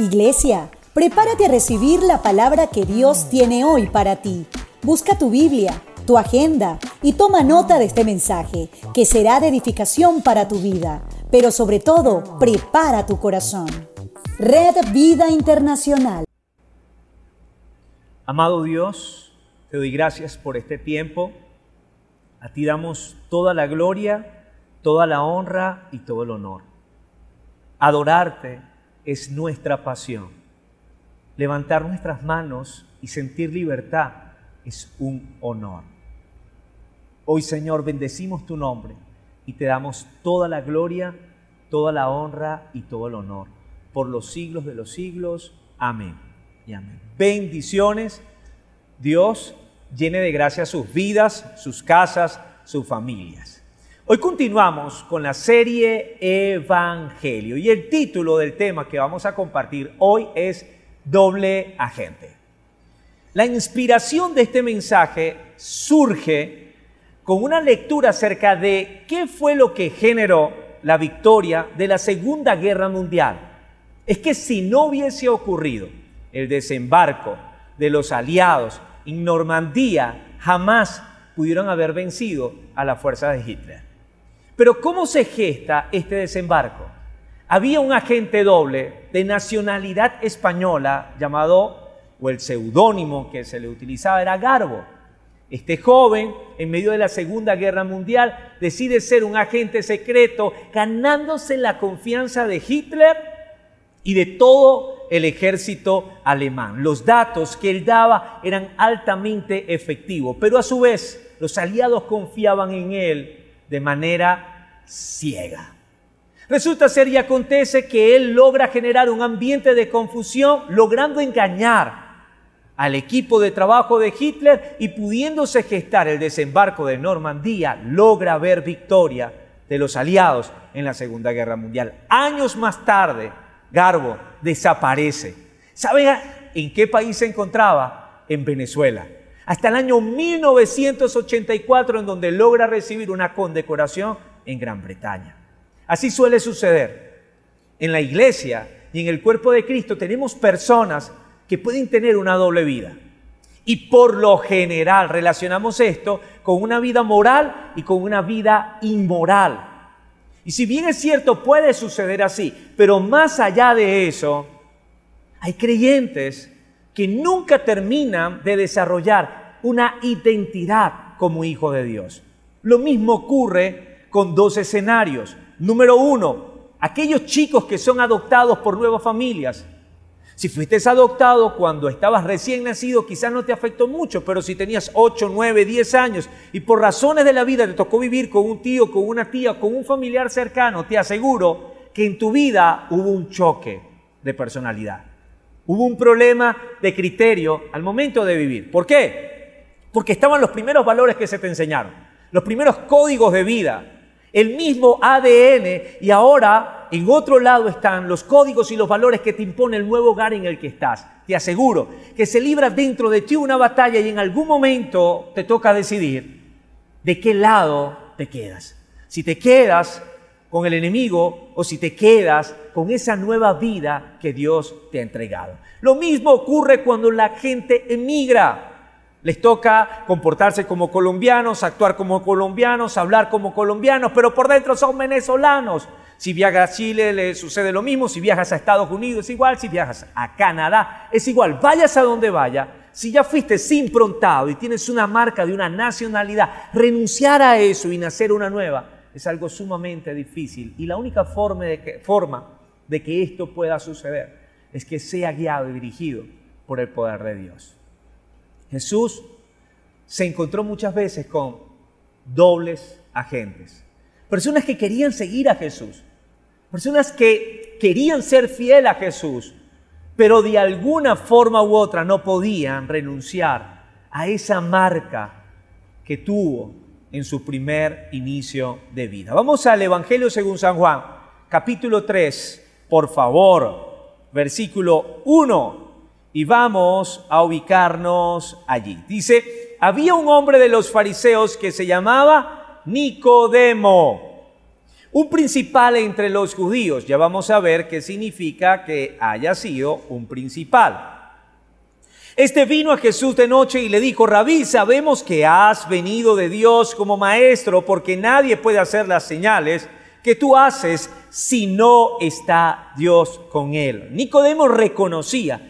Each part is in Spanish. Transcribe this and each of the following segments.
Iglesia, prepárate a recibir la palabra que Dios tiene hoy para ti. Busca tu Biblia, tu agenda y toma nota de este mensaje, que será de edificación para tu vida. Pero sobre todo, prepara tu corazón. Red Vida Internacional. Amado Dios, te doy gracias por este tiempo. A ti damos toda la gloria, toda la honra y todo el honor. Adorarte es nuestra pasión. Levantar nuestras manos y sentir libertad es un honor. Hoy, Señor, bendecimos tu nombre y te damos toda la gloria, toda la honra y todo el honor. Por los siglos de los siglos. Amén y amén. Bendiciones. Dios llene de gracia sus vidas, sus casas, sus familias. Hoy continuamos con la serie Evangelio y el título del tema que vamos a compartir hoy es Doble Agente. La inspiración de este mensaje surge con una lectura acerca de qué fue lo que generó la victoria de la Segunda Guerra Mundial. Es que si no hubiese ocurrido el desembarco de los aliados en Normandía, jamás pudieron haber vencido a la fuerza de Hitler. Pero ¿cómo se gesta este desembarco? Había un agente doble de nacionalidad española llamado, o el seudónimo que se le utilizaba era Garbo. Este joven, en medio de la Segunda Guerra Mundial, decide ser un agente secreto, ganándose la confianza de Hitler y de todo el ejército alemán. Los datos que él daba eran altamente efectivos, pero a su vez los aliados confiaban en él de manera ciega. Resulta ser y acontece que él logra generar un ambiente de confusión, logrando engañar al equipo de trabajo de Hitler y pudiéndose gestar el desembarco de Normandía, logra ver victoria de los aliados en la Segunda Guerra Mundial. Años más tarde, Garbo desaparece. ¿Saben en qué país se encontraba? En Venezuela hasta el año 1984 en donde logra recibir una condecoración en Gran Bretaña. Así suele suceder. En la iglesia y en el cuerpo de Cristo tenemos personas que pueden tener una doble vida. Y por lo general relacionamos esto con una vida moral y con una vida inmoral. Y si bien es cierto, puede suceder así, pero más allá de eso, hay creyentes que nunca terminan de desarrollar una identidad como hijo de Dios. Lo mismo ocurre con dos escenarios. Número uno, aquellos chicos que son adoptados por nuevas familias. Si fuiste adoptado cuando estabas recién nacido, quizás no te afectó mucho, pero si tenías 8, 9, 10 años y por razones de la vida te tocó vivir con un tío, con una tía, con un familiar cercano, te aseguro que en tu vida hubo un choque de personalidad. Hubo un problema de criterio al momento de vivir. ¿Por qué? Porque estaban los primeros valores que se te enseñaron, los primeros códigos de vida, el mismo ADN y ahora en otro lado están los códigos y los valores que te impone el nuevo hogar en el que estás. Te aseguro que se libra dentro de ti una batalla y en algún momento te toca decidir de qué lado te quedas. Si te quedas con el enemigo o si te quedas con esa nueva vida que Dios te ha entregado. Lo mismo ocurre cuando la gente emigra. Les toca comportarse como colombianos, actuar como colombianos, hablar como colombianos, pero por dentro son venezolanos. Si viajas a Chile le sucede lo mismo, si viajas a Estados Unidos es igual, si viajas a Canadá es igual. Vayas a donde vaya, si ya fuiste improntado y tienes una marca de una nacionalidad, renunciar a eso y nacer una nueva es algo sumamente difícil. Y la única forma de que, forma de que esto pueda suceder es que sea guiado y dirigido por el poder de Dios. Jesús se encontró muchas veces con dobles agentes. Personas que querían seguir a Jesús. Personas que querían ser fiel a Jesús, pero de alguna forma u otra no podían renunciar a esa marca que tuvo en su primer inicio de vida. Vamos al Evangelio según San Juan, capítulo 3, por favor, versículo 1 y vamos a ubicarnos allí. Dice, había un hombre de los fariseos que se llamaba Nicodemo, un principal entre los judíos. Ya vamos a ver qué significa que haya sido un principal. Este vino a Jesús de noche y le dijo, Rabí, sabemos que has venido de Dios como maestro, porque nadie puede hacer las señales que tú haces si no está Dios con él. Nicodemo reconocía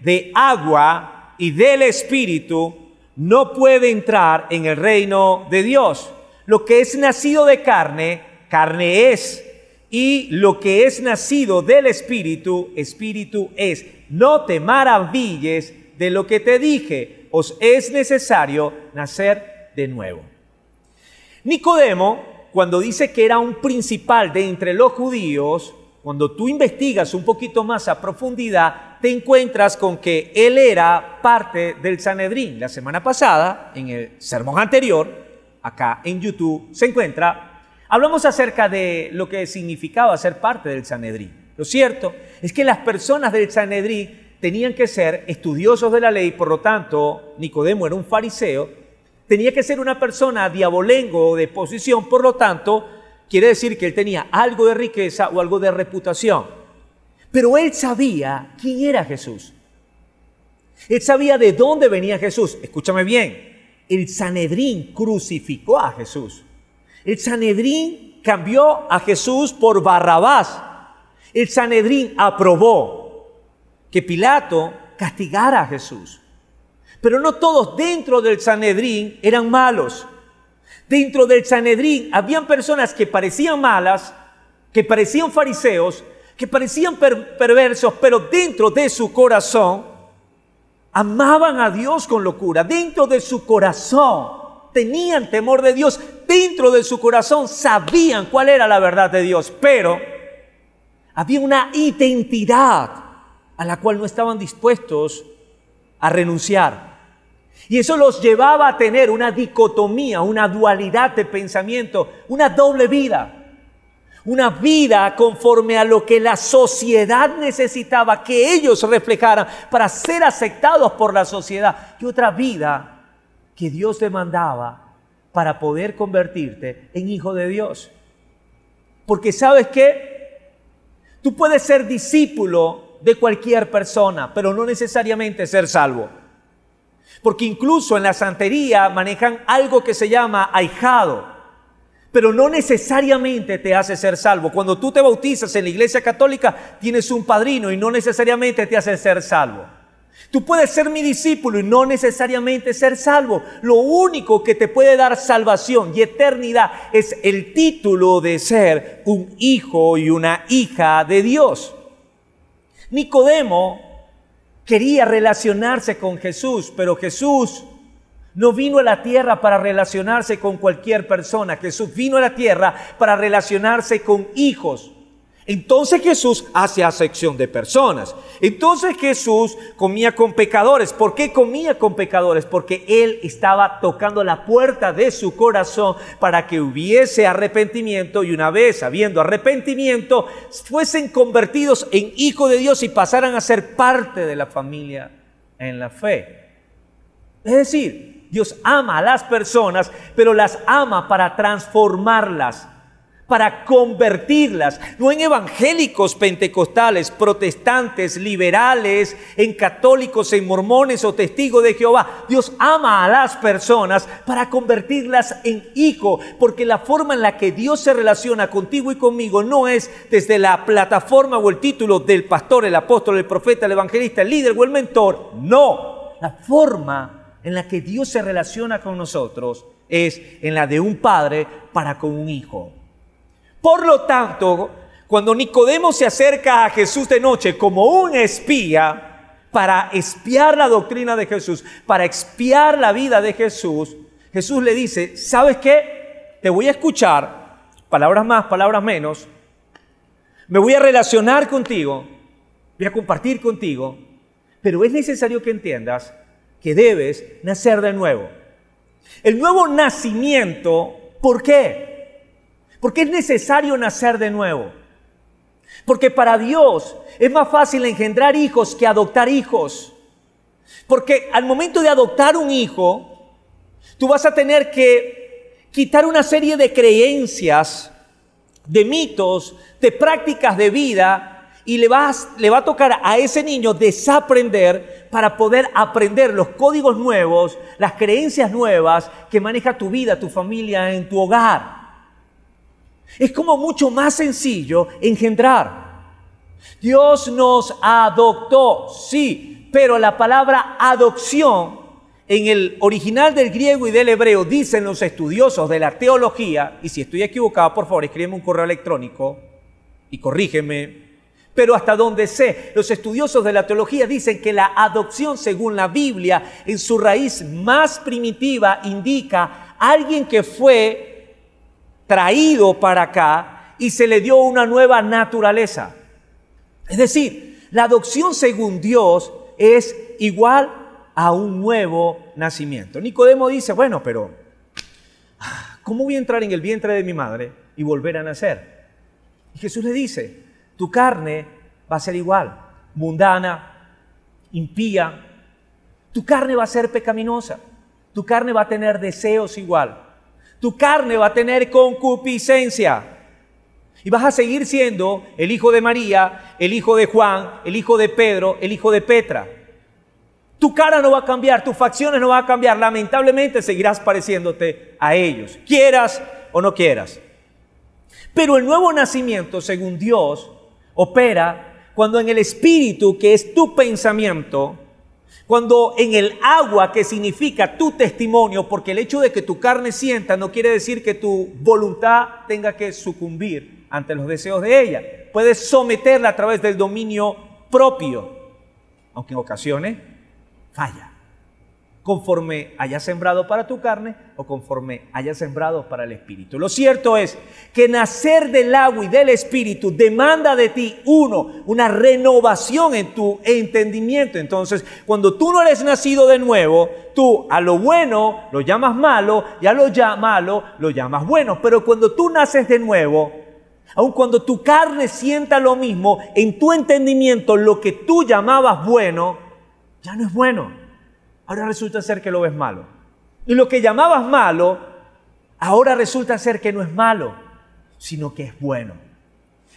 de agua y del Espíritu no puede entrar en el reino de Dios. Lo que es nacido de carne, carne es y lo que es nacido del Espíritu, Espíritu es. No te maravilles de lo que te dije, os es necesario nacer de nuevo. Nicodemo, cuando dice que era un principal de entre los judíos, cuando tú investigas un poquito más a profundidad, te encuentras con que él era parte del Sanedrín. La semana pasada, en el sermón anterior, acá en YouTube, se encuentra Hablamos acerca de lo que significaba ser parte del Sanedrín. Lo cierto es que las personas del Sanedrín tenían que ser estudiosos de la ley, por lo tanto, Nicodemo era un fariseo, tenía que ser una persona diabolengo de posición, por lo tanto, quiere decir que él tenía algo de riqueza o algo de reputación. Pero él sabía quién era Jesús. Él sabía de dónde venía Jesús. Escúchame bien, el Sanedrín crucificó a Jesús. El Sanedrín cambió a Jesús por Barrabás. El Sanedrín aprobó que Pilato castigara a Jesús. Pero no todos dentro del Sanedrín eran malos. Dentro del Sanedrín habían personas que parecían malas, que parecían fariseos, que parecían perversos, pero dentro de su corazón amaban a Dios con locura. Dentro de su corazón tenían temor de Dios, dentro de su corazón sabían cuál era la verdad de Dios, pero había una identidad a la cual no estaban dispuestos a renunciar. Y eso los llevaba a tener una dicotomía, una dualidad de pensamiento, una doble vida. Una vida conforme a lo que la sociedad necesitaba que ellos reflejaran para ser aceptados por la sociedad. Y otra vida que Dios demandaba para poder convertirte en hijo de Dios. Porque sabes que tú puedes ser discípulo de cualquier persona, pero no necesariamente ser salvo. Porque incluso en la santería manejan algo que se llama ahijado, pero no necesariamente te hace ser salvo. Cuando tú te bautizas en la iglesia católica, tienes un padrino y no necesariamente te hace ser salvo. Tú puedes ser mi discípulo y no necesariamente ser salvo. Lo único que te puede dar salvación y eternidad es el título de ser un hijo y una hija de Dios. Nicodemo quería relacionarse con Jesús, pero Jesús no vino a la tierra para relacionarse con cualquier persona. Jesús vino a la tierra para relacionarse con hijos. Entonces Jesús hace acepción de personas. Entonces Jesús comía con pecadores. ¿Por qué comía con pecadores? Porque Él estaba tocando la puerta de su corazón para que hubiese arrepentimiento y una vez habiendo arrepentimiento fuesen convertidos en hijos de Dios y pasaran a ser parte de la familia en la fe. Es decir, Dios ama a las personas, pero las ama para transformarlas para convertirlas, no en evangélicos pentecostales, protestantes, liberales, en católicos, en mormones o testigos de Jehová. Dios ama a las personas para convertirlas en hijo, porque la forma en la que Dios se relaciona contigo y conmigo no es desde la plataforma o el título del pastor, el apóstol, el profeta, el evangelista, el líder o el mentor. No, la forma en la que Dios se relaciona con nosotros es en la de un padre para con un hijo. Por lo tanto, cuando Nicodemo se acerca a Jesús de noche como un espía, para espiar la doctrina de Jesús, para expiar la vida de Jesús, Jesús le dice, ¿sabes qué? Te voy a escuchar, palabras más, palabras menos, me voy a relacionar contigo, voy a compartir contigo, pero es necesario que entiendas que debes nacer de nuevo. El nuevo nacimiento, ¿por qué? Porque es necesario nacer de nuevo. Porque para Dios es más fácil engendrar hijos que adoptar hijos. Porque al momento de adoptar un hijo, tú vas a tener que quitar una serie de creencias, de mitos, de prácticas de vida y le, va a tocar a ese niño desaprender para poder aprender los códigos nuevos, las creencias nuevas que maneja tu vida, tu familia, en tu hogar. Es como mucho más sencillo engendrar. Dios nos adoptó, sí, pero la palabra adopción en el original del griego y del hebreo dicen los estudiosos de la teología, y si estoy equivocado, por favor, escríbeme un correo electrónico y corrígeme, pero hasta donde sé, los estudiosos de la teología dicen que la adopción, según la Biblia, en su raíz más primitiva, indica alguien que fue traído para acá y se le dio una nueva naturaleza. Es decir, la adopción según Dios es igual a un nuevo nacimiento. Nicodemo dice, bueno, pero ¿cómo voy a entrar en el vientre de mi madre y volver a nacer? Y Jesús le dice, tu carne va a ser igual, mundana, impía. Tu carne va a ser pecaminosa. Tu carne va a tener deseos igual. Tu carne va a tener concupiscencia. Y vas a seguir siendo el hijo de María, el hijo de Juan, el hijo de Pedro, el hijo de Petra. Tu cara no va a cambiar, tus facciones no van a cambiar. Lamentablemente seguirás pareciéndote a ellos, quieras o no quieras. Pero el nuevo nacimiento, según Dios, opera cuando en el espíritu, que es tu pensamiento, cuando en el agua, que significa tu testimonio, porque el hecho de que tu carne sienta no quiere decir que tu voluntad tenga que sucumbir ante los deseos de ella. Puedes someterla a través del dominio propio, aunque en ocasiones falla conforme haya sembrado para tu carne o conforme haya sembrado para el espíritu. Lo cierto es que nacer del agua y del espíritu demanda de ti, uno, una renovación en tu entendimiento. Entonces, cuando tú no eres nacido de nuevo, tú a lo bueno lo llamas malo y a lo ya malo lo llamas bueno. Pero cuando tú naces de nuevo, aun cuando tu carne sienta lo mismo, en tu entendimiento lo que tú llamabas bueno, ya no es bueno ahora resulta ser que lo ves malo. Y lo que llamabas malo, ahora resulta ser que no es malo, sino que es bueno.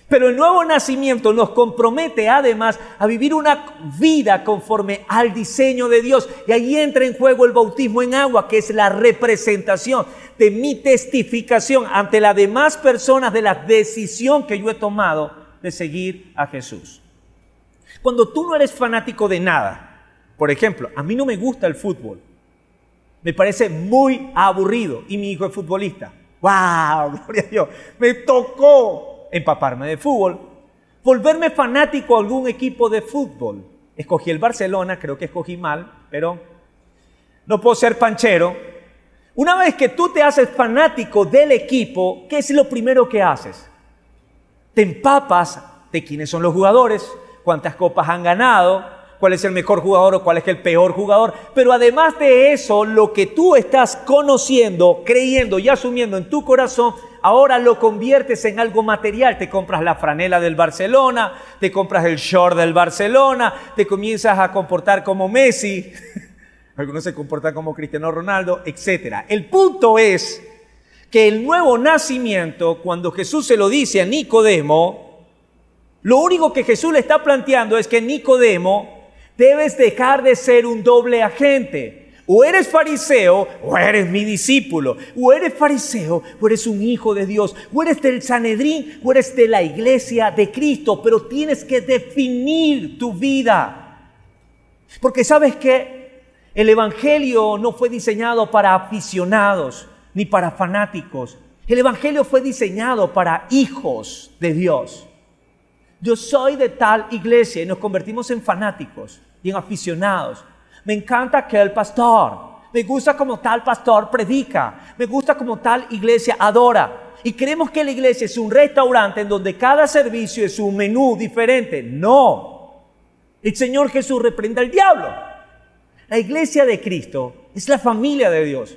Pero el nuevo nacimiento nos compromete además a vivir una vida conforme al diseño de Dios. Y ahí entra en juego el bautismo en agua, que es la representación de mi testificación ante las demás personas de la decisión que yo he tomado de seguir a Jesús. Cuando tú no eres fanático de nada, por ejemplo, a mí no me gusta el fútbol. Me parece muy aburrido y mi hijo es futbolista. ¡Wow! Gloria a Dios. Me tocó empaparme de fútbol, volverme fanático a algún equipo de fútbol. Escogí el Barcelona, creo que escogí mal, pero no puedo ser panchero. Una vez que tú te haces fanático del equipo, ¿qué es lo primero que haces? Te empapas de quiénes son los jugadores, cuántas copas han ganado, cuál es el mejor jugador o cuál es el peor jugador. Pero además de eso, lo que tú estás conociendo, creyendo y asumiendo en tu corazón, ahora lo conviertes en algo material. Te compras la franela del Barcelona, te compras el short del Barcelona, te comienzas a comportar como Messi, algunos se comportan como Cristiano Ronaldo, etc. El punto es que el nuevo nacimiento, cuando Jesús se lo dice a Nicodemo, lo único que Jesús le está planteando es que Nicodemo Debes dejar de ser un doble agente. O eres fariseo o eres mi discípulo. O eres fariseo o eres un hijo de Dios. O eres del Sanedrín o eres de la iglesia de Cristo. Pero tienes que definir tu vida. Porque sabes que el Evangelio no fue diseñado para aficionados ni para fanáticos. El Evangelio fue diseñado para hijos de Dios yo soy de tal iglesia y nos convertimos en fanáticos y en aficionados. Me encanta aquel pastor. Me gusta como tal pastor predica. Me gusta como tal iglesia adora. Y creemos que la iglesia es un restaurante en donde cada servicio es un menú diferente. No. El Señor Jesús reprenda al diablo. La iglesia de Cristo es la familia de Dios.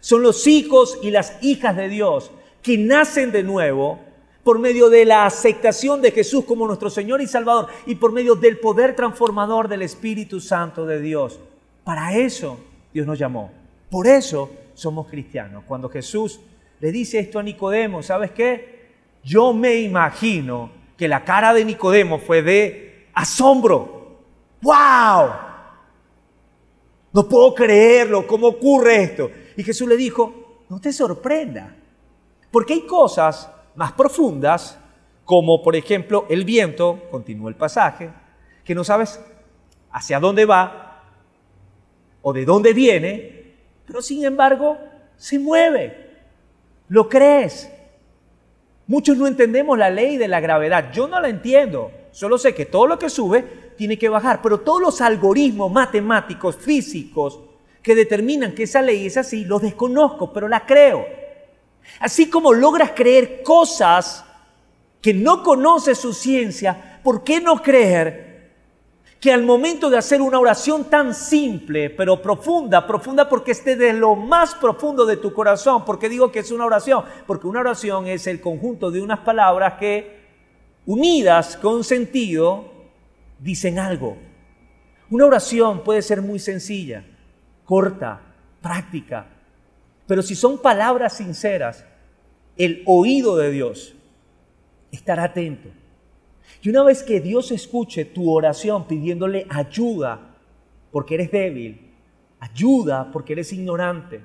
Son los hijos y las hijas de Dios que nacen de nuevo por medio de la aceptación de Jesús como nuestro Señor y Salvador y por medio del poder transformador del Espíritu Santo de Dios. Para eso Dios nos llamó. Por eso somos cristianos. Cuando Jesús le dice esto a Nicodemo, ¿sabes qué? Yo me imagino que la cara de Nicodemo fue de asombro. ¡Wow! No puedo creerlo, ¿cómo ocurre esto? Y Jesús le dijo, no te sorprenda, porque hay cosas más profundas, como por ejemplo el viento, continúa el pasaje, que no sabes hacia dónde va o de dónde viene, pero sin embargo se mueve. ¿Lo crees? Muchos no entendemos la ley de la gravedad. Yo no la entiendo. Solo sé que todo lo que sube tiene que bajar. Pero todos los algoritmos matemáticos, físicos, que determinan que esa ley es así, los desconozco, pero la creo. Así como logras creer cosas que no conoces su ciencia, ¿por qué no creer que al momento de hacer una oración tan simple, pero profunda, profunda porque esté de lo más profundo de tu corazón, porque digo que es una oración, porque una oración es el conjunto de unas palabras que unidas con sentido dicen algo. Una oración puede ser muy sencilla, corta, práctica, pero si son palabras sinceras, el oído de Dios estará atento. Y una vez que Dios escuche tu oración pidiéndole ayuda porque eres débil, ayuda porque eres ignorante,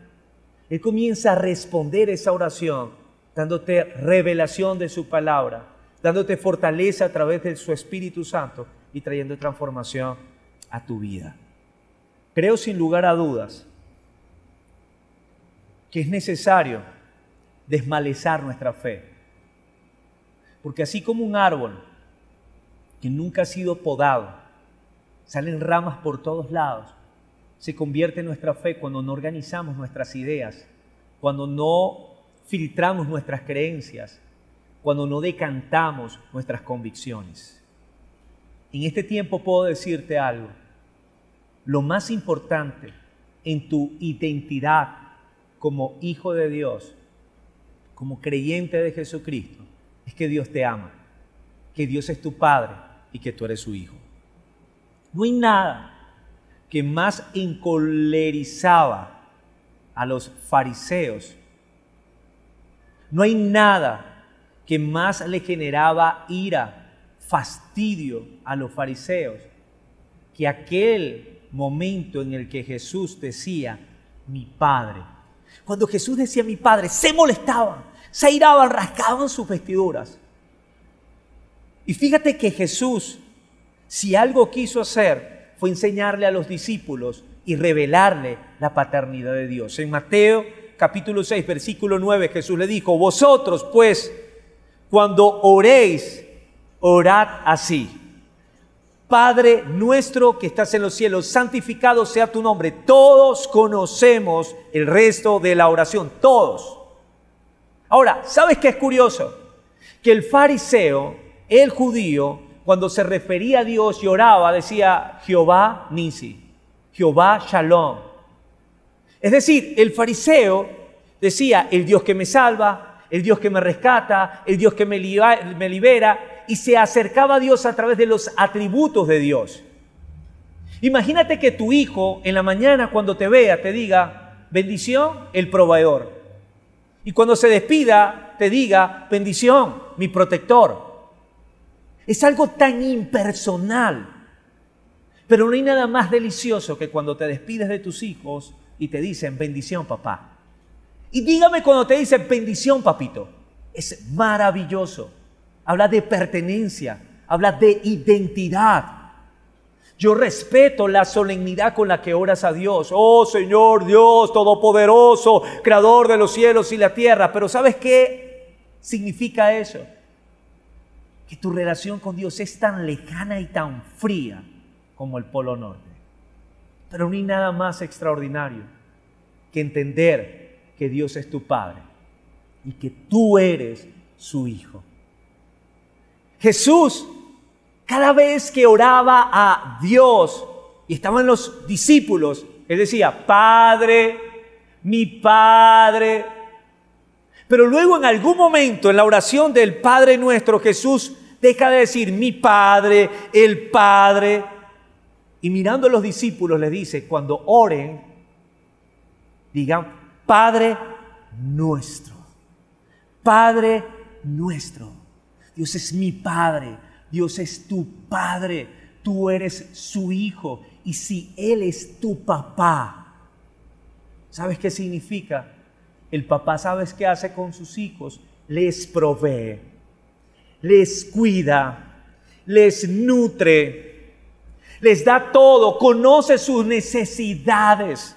Él comienza a responder esa oración dándote revelación de su palabra, dándote fortaleza a través de su Espíritu Santo y trayendo transformación a tu vida. Creo sin lugar a dudas que es necesario desmalezar nuestra fe. Porque así como un árbol que nunca ha sido podado, salen ramas por todos lados, se convierte en nuestra fe cuando no organizamos nuestras ideas, cuando no filtramos nuestras creencias, cuando no decantamos nuestras convicciones. En este tiempo puedo decirte algo. Lo más importante en tu identidad como hijo de Dios, como creyente de Jesucristo, es que Dios te ama, que Dios es tu Padre y que tú eres su hijo. No hay nada que más encolerizaba a los fariseos. No hay nada que más le generaba ira, fastidio a los fariseos que aquel momento en el que Jesús decía, mi Padre cuando Jesús decía mi Padre, se molestaban, se airaban, rascaban sus vestiduras. Y fíjate que Jesús, si algo quiso hacer, fue enseñarle a los discípulos y revelarle la paternidad de Dios. En Mateo capítulo 6, versículo 9, Jesús le dijo, vosotros pues, cuando oréis, orad así. Padre nuestro que estás en los cielos, santificado sea tu nombre. Todos conocemos el resto de la oración, todos. Ahora, ¿sabes qué es curioso? Que el fariseo, el judío, cuando se refería a Dios y oraba, decía Jehová Nisi, Jehová Shalom. Es decir, el fariseo decía el Dios que me salva, el Dios que me rescata, el Dios que me libera, y se acercaba a Dios a través de los atributos de Dios. Imagínate que tu hijo en la mañana cuando te vea te diga, bendición, el proveedor. Y cuando se despida te diga, bendición, mi protector. Es algo tan impersonal. Pero no hay nada más delicioso que cuando te despides de tus hijos y te dicen, bendición, papá. Y dígame cuando te dicen, bendición, papito. Es maravilloso habla de pertenencia, habla de identidad. Yo respeto la solemnidad con la que oras a Dios. Oh Señor Dios Todopoderoso, Creador de los cielos y la tierra. Pero ¿sabes qué significa eso? Que tu relación con Dios es tan lejana y tan fría como el Polo Norte. Pero no hay nada más extraordinario que entender que Dios es tu Padre y que tú eres su hijo. Jesús, cada vez que oraba a Dios y estaban los discípulos, él decía, Padre, mi Padre. Pero luego en algún momento en la oración del Padre nuestro, Jesús deja de decir mi Padre, el Padre. Y mirando a los discípulos le dice, cuando oren, digan, Padre nuestro, Padre nuestro. Dios es mi Padre, Dios es tu Padre, tú eres su Hijo. Y si Él es tu papá, ¿sabes qué significa? El papá, ¿sabes qué hace con sus hijos? Les provee, les cuida, les nutre, les da todo, conoce sus necesidades.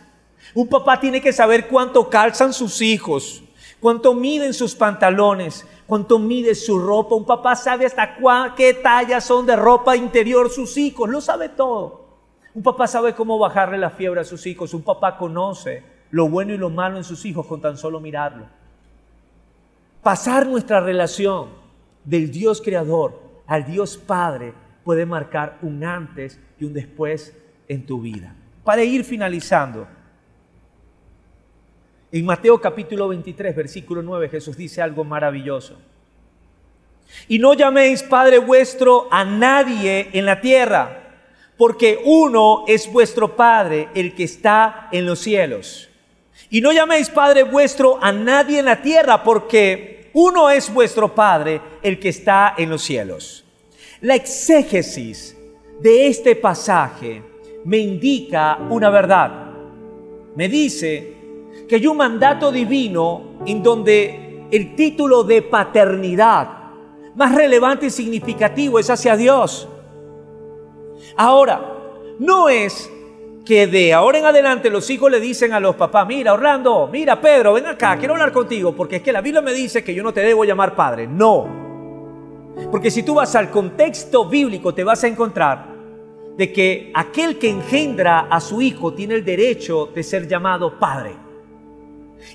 Un papá tiene que saber cuánto calzan sus hijos, cuánto miden sus pantalones, cuánto mide su ropa. Un papá sabe hasta qué tallas son de ropa interior sus hijos, lo sabe todo. Un papá sabe cómo bajarle la fiebre a sus hijos. Un papá conoce lo bueno y lo malo en sus hijos con tan solo mirarlo. Pasar nuestra relación del Dios creador al Dios Padre puede marcar un antes y un después en tu vida. Para ir finalizando, en Mateo capítulo 23, versículo 9, Jesús dice algo maravilloso. Y no llaméis Padre vuestro a nadie en la tierra porque uno es vuestro Padre, el que está en los cielos. Y no llaméis Padre vuestro a nadie en la tierra, porque uno es vuestro Padre, el que está en los cielos. La exégesis de este pasaje me indica una verdad. Me dice que hay un mandato divino en donde el título de paternidad más relevante y significativo es hacia Dios. Ahora, no es que de ahora en adelante los hijos le dicen a los papás, mira Orlando, mira Pedro, ven acá, quiero hablar contigo, porque es que la Biblia me dice que yo no te debo llamar padre. No. Porque si tú vas al contexto bíblico te vas a encontrar de que aquel que engendra a su hijo tiene el derecho de ser llamado padre.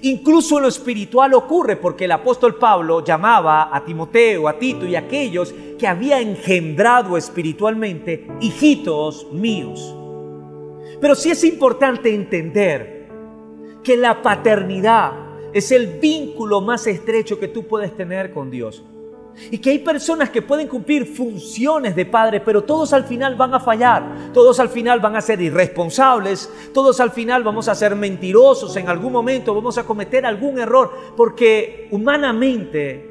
Incluso en lo espiritual ocurre porque el apóstol Pablo llamaba a Timoteo, a Tito y a aquellos que había engendrado espiritualmente hijitos míos. Pero sí es importante entender que la paternidad es el vínculo más estrecho que tú puedes tener con Dios. Y que hay personas que pueden cumplir funciones de padre, pero todos al final van a fallar, todos al final van a ser irresponsables, todos al final vamos a ser mentirosos. En algún momento, vamos a cometer algún error, porque humanamente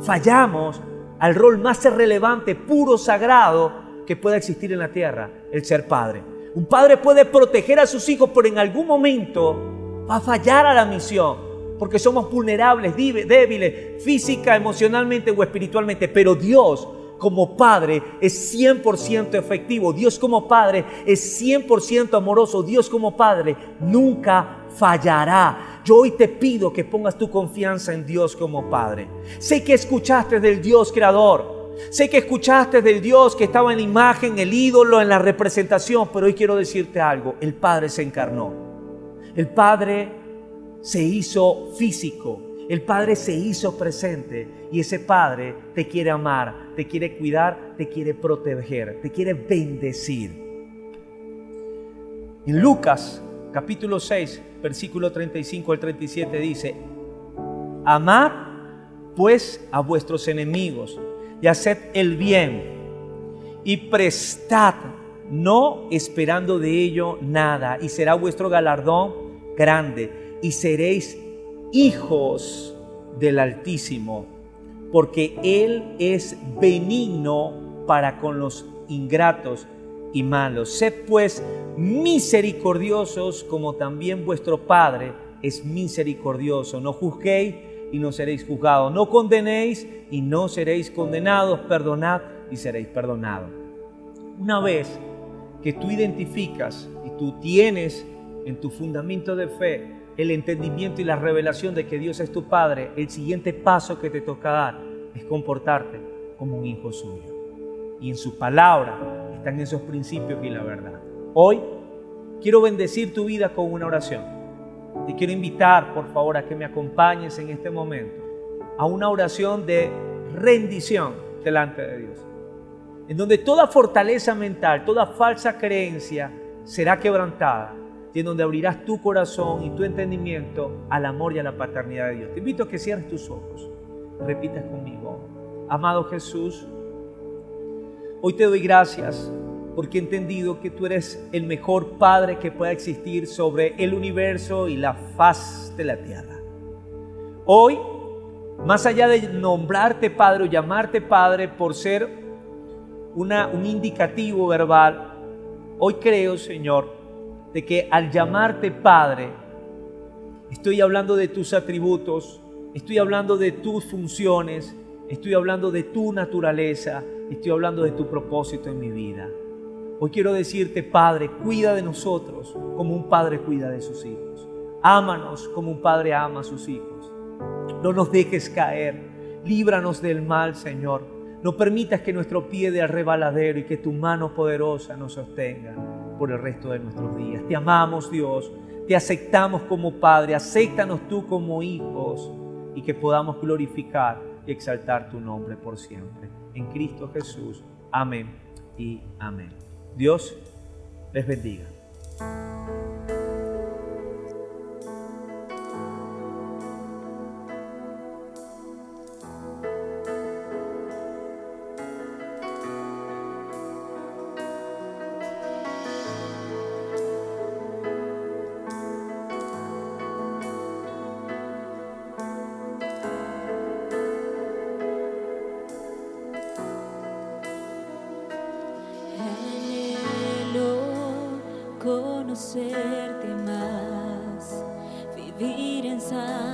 fallamos al rol más relevante, puro, sagrado que pueda existir en la tierra, el ser padre. Un padre puede proteger a sus hijos, pero en algún momento va a fallar a la misión porque somos vulnerables, débiles, física, emocionalmente o espiritualmente, pero Dios como Padre es 100% efectivo, Dios como Padre es 100% amoroso, Dios como Padre nunca fallará. Yo hoy te pido que pongas tu confianza en Dios como Padre. Sé que escuchaste del Dios creador. Sé que escuchaste del Dios que estaba en la imagen, el ídolo, en la representación, pero hoy quiero decirte algo, el Padre se encarnó. El Padre se hizo físico, el Padre se hizo presente y ese Padre te quiere amar, te quiere cuidar, te quiere proteger, te quiere bendecir. En Lucas capítulo 6, versículo 35 al 37 dice, Amad pues a vuestros enemigos y haced el bien y prestad, no esperando de ello nada, y será vuestro galardón grande y seréis hijos del Altísimo, porque Él es benigno para con los ingratos y malos. Sed pues misericordiosos como también vuestro Padre es misericordioso. No juzguéis y no seréis juzgados. No condenéis y no seréis condenados. Perdonad y seréis perdonados. Una vez que tú identificas y tú tienes en tu fundamento de fe el entendimiento y la revelación de que Dios es tu Padre, el siguiente paso que te toca dar es comportarte como un hijo suyo. Y en su palabra están esos principios y la verdad. Hoy quiero bendecir tu vida con una oración. Te quiero invitar, por favor, a que me acompañes en este momento a una oración de rendición delante de Dios. En donde toda fortaleza mental, toda falsa creencia será quebrantada en donde abrirás tu corazón y tu entendimiento al amor y a la paternidad de Dios. Te invito a que cierres tus ojos, repitas conmigo, amado Jesús, hoy te doy gracias porque he entendido que tú eres el mejor Padre que pueda existir sobre el universo y la faz de la tierra. Hoy, más allá de nombrarte Padre o llamarte Padre por ser una, un indicativo verbal, hoy creo, Señor, de que al llamarte Padre, estoy hablando de tus atributos, estoy hablando de tus funciones, estoy hablando de tu naturaleza, estoy hablando de tu propósito en mi vida. Hoy quiero decirte, Padre, cuida de nosotros como un padre cuida de sus hijos. Ámanos como un padre ama a sus hijos. No nos dejes caer. Líbranos del mal, Señor. No permitas que nuestro pie de rebaladero y que tu mano poderosa nos sostenga por el resto de nuestros días. Te amamos, Dios. Te aceptamos como Padre. Acéptanos tú como hijos y que podamos glorificar y exaltar tu nombre por siempre. En Cristo Jesús. Amén y amén. Dios les bendiga. Conocerte más, vivir en santidad,